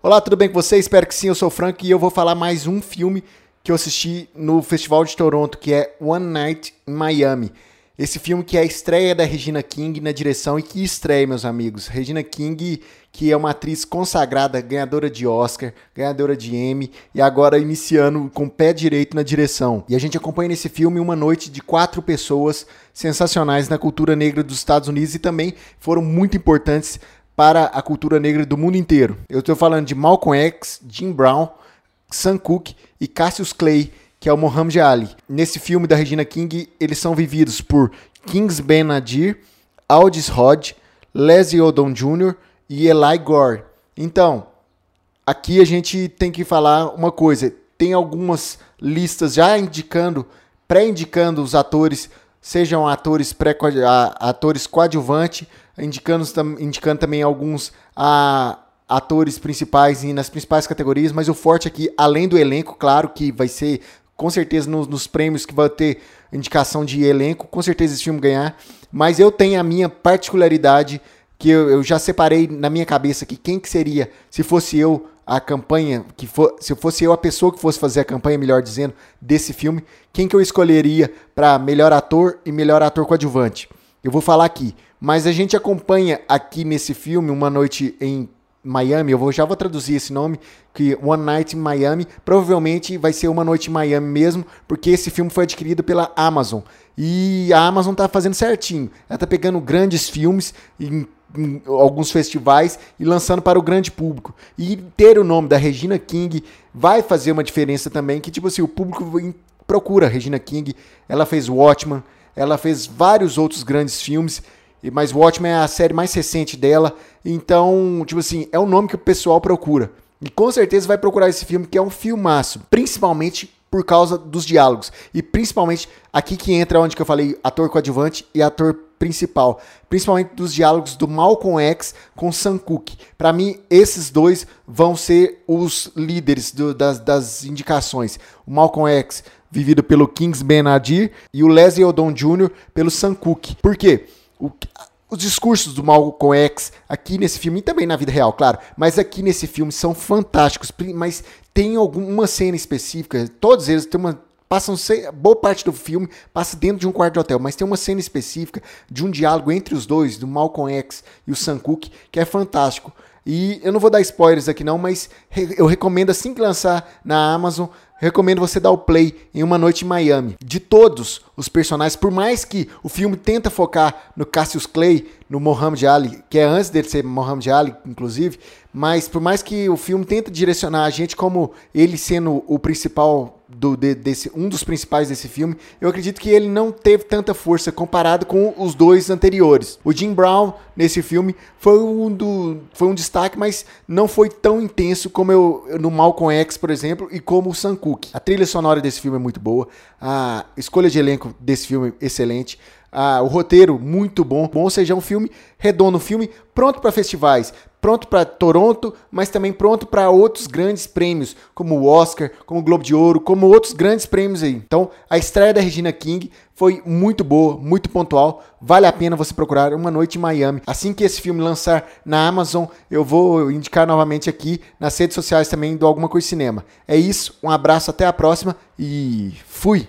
Olá, tudo bem com você? Espero que sim, eu sou o Frank e eu vou falar mais um filme que eu assisti no Festival de Toronto, que é One Night in Miami. Esse filme que é a estreia da Regina King na direção e que estreia, meus amigos. Regina King, que é uma atriz consagrada, ganhadora de Oscar, ganhadora de Emmy e agora iniciando com o pé direito na direção. E a gente acompanha nesse filme uma noite de quatro pessoas sensacionais na cultura negra dos Estados Unidos e também foram muito importantes para a cultura negra do mundo inteiro. Eu estou falando de Malcolm X, Jim Brown, Sam Cooke e Cassius Clay que é o Muhammad Ali. Nesse filme da Regina King, eles são vividos por Kings Ben Nadir, Aldis Hodge, Leslie Odom Jr. e Eli Gore. Então, aqui a gente tem que falar uma coisa. Tem algumas listas já indicando, pré-indicando os atores, sejam atores pré atores coadjuvantes, indicando, indicando também alguns a atores principais e nas principais categorias, mas o forte aqui, além do elenco, claro que vai ser com certeza nos, nos, prêmios que vai ter indicação de elenco, com certeza esse filme ganhar. Mas eu tenho a minha particularidade que eu, eu, já separei na minha cabeça que quem que seria, se fosse eu a campanha, que for, se fosse eu a pessoa que fosse fazer a campanha, melhor dizendo, desse filme, quem que eu escolheria para melhor ator e melhor ator coadjuvante. Eu vou falar aqui, mas a gente acompanha aqui nesse filme Uma Noite em Miami, eu vou, já vou traduzir esse nome, que One Night in Miami, provavelmente vai ser Uma Noite em Miami mesmo, porque esse filme foi adquirido pela Amazon. E a Amazon tá fazendo certinho. Ela tá pegando grandes filmes em, em alguns festivais e lançando para o grande público. E ter o nome da Regina King vai fazer uma diferença também, que tipo assim, o público procura Regina King. Ela fez Watchman, ela fez vários outros grandes filmes mas Watchmen é a série mais recente dela. Então, tipo assim, é o nome que o pessoal procura. E com certeza vai procurar esse filme, que é um filmaço. Principalmente por causa dos diálogos. E principalmente aqui que entra onde que eu falei ator coadjuvante e ator principal. Principalmente dos diálogos do Malcolm X com Sam Cooke. Para mim, esses dois vão ser os líderes do, das, das indicações. O Malcolm X, vivido pelo Kings Ben Adir, e o Leslie Odom Jr. pelo Sam Cooke. Por quê? o, os discursos do Malcolm X aqui nesse filme, e também na vida real, claro, mas aqui nesse filme são fantásticos. Mas tem alguma cena específica, todos eles têm uma. Passam boa parte do filme passa dentro de um quarto de hotel, mas tem uma cena específica de um diálogo entre os dois, do Malcolm X e o Sam Cooke, que é fantástico. E eu não vou dar spoilers aqui não, mas eu recomendo assim que lançar na Amazon, recomendo você dar o play em Uma Noite em Miami. De todos os personagens, por mais que o filme tenta focar no Cassius Clay, no Muhammad Ali, que é antes dele ser Muhammad Ali, inclusive, mas por mais que o filme tenta direcionar a gente como ele sendo o principal do, de, desse, um dos principais desse filme, eu acredito que ele não teve tanta força comparado com os dois anteriores. O Jim Brown nesse filme foi um, do, foi um destaque, mas não foi tão intenso como eu, no Malcolm X, por exemplo, e como o Sam Cooke. A trilha sonora desse filme é muito boa, a escolha de elenco desse filme é excelente. Ah, o roteiro muito bom, bom, seja, um filme redondo, um filme pronto para festivais, pronto para Toronto, mas também pronto para outros grandes prêmios, como o Oscar, como o Globo de Ouro, como outros grandes prêmios aí. Então, a estreia da Regina King foi muito boa, muito pontual. Vale a pena você procurar Uma Noite em Miami. Assim que esse filme lançar na Amazon, eu vou indicar novamente aqui nas redes sociais também do Alguma Coisa Cinema. É isso, um abraço, até a próxima e fui!